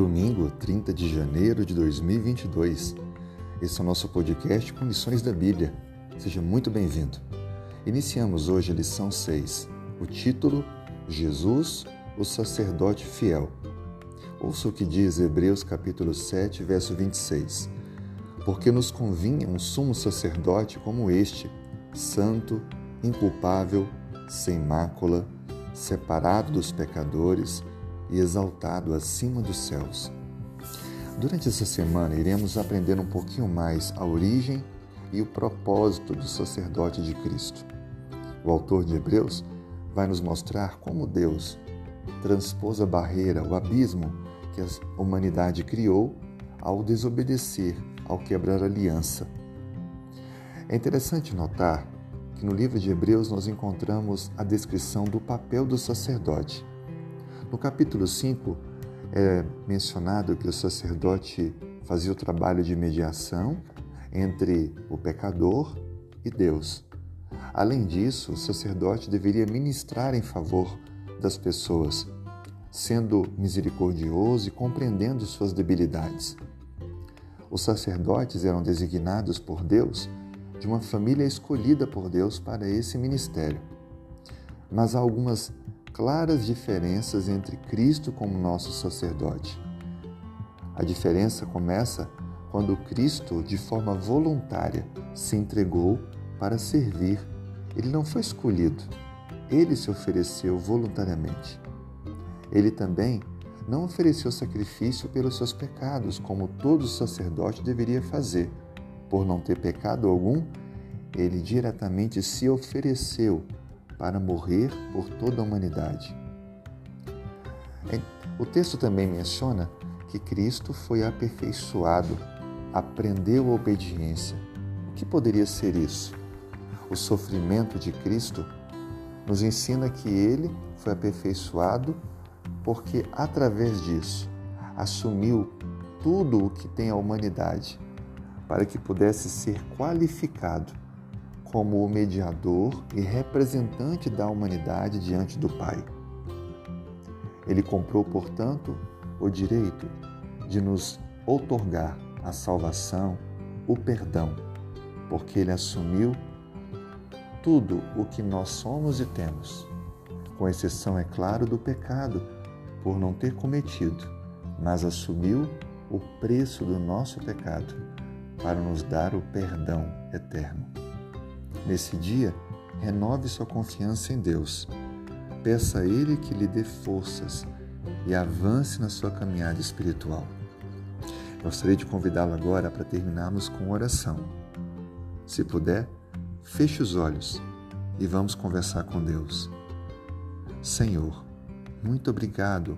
Domingo, 30 de janeiro de 2022. Esse é o nosso podcast com lições da Bíblia. Seja muito bem-vindo. Iniciamos hoje a lição 6. O título: Jesus, o sacerdote fiel. Ouça o que diz Hebreus capítulo 7, verso 26. Porque nos convinha um sumo sacerdote como este, santo, inculpável, sem mácula, separado dos pecadores, e exaltado acima dos céus. Durante essa semana, iremos aprender um pouquinho mais a origem e o propósito do sacerdote de Cristo. O autor de Hebreus vai nos mostrar como Deus transpôs a barreira, o abismo que a humanidade criou ao desobedecer, ao quebrar a aliança. É interessante notar que no livro de Hebreus nós encontramos a descrição do papel do sacerdote. No capítulo 5 é mencionado que o sacerdote fazia o trabalho de mediação entre o pecador e Deus. Além disso, o sacerdote deveria ministrar em favor das pessoas, sendo misericordioso e compreendendo suas debilidades. Os sacerdotes eram designados por Deus de uma família escolhida por Deus para esse ministério. Mas há algumas claras diferenças entre Cristo como nosso sacerdote. A diferença começa quando Cristo, de forma voluntária, se entregou para servir. Ele não foi escolhido, ele se ofereceu voluntariamente. Ele também não ofereceu sacrifício pelos seus pecados, como todo sacerdote deveria fazer. Por não ter pecado algum, ele diretamente se ofereceu para morrer por toda a humanidade. O texto também menciona que Cristo foi aperfeiçoado, aprendeu a obediência. O que poderia ser isso? O sofrimento de Cristo nos ensina que ele foi aperfeiçoado porque, através disso, assumiu tudo o que tem a humanidade para que pudesse ser qualificado como o mediador e representante da humanidade diante do Pai. Ele comprou, portanto, o direito de nos outorgar a salvação, o perdão, porque ele assumiu tudo o que nós somos e temos, com exceção, é claro, do pecado por não ter cometido, mas assumiu o preço do nosso pecado para nos dar o perdão eterno. Nesse dia, renove sua confiança em Deus. Peça a Ele que lhe dê forças e avance na sua caminhada espiritual. Gostaria de convidá-lo agora para terminarmos com oração. Se puder, feche os olhos e vamos conversar com Deus. Senhor, muito obrigado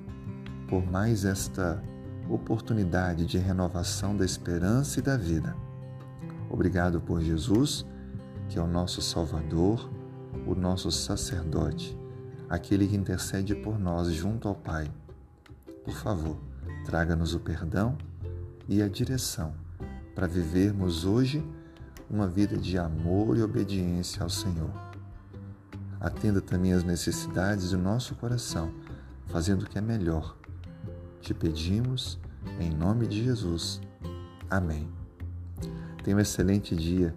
por mais esta oportunidade de renovação da esperança e da vida. Obrigado por Jesus que é o nosso Salvador, o nosso sacerdote, aquele que intercede por nós junto ao Pai. Por favor, traga-nos o perdão e a direção para vivermos hoje uma vida de amor e obediência ao Senhor. Atenda também as necessidades do nosso coração, fazendo o que é melhor. Te pedimos, em nome de Jesus. Amém. Tenha um excelente dia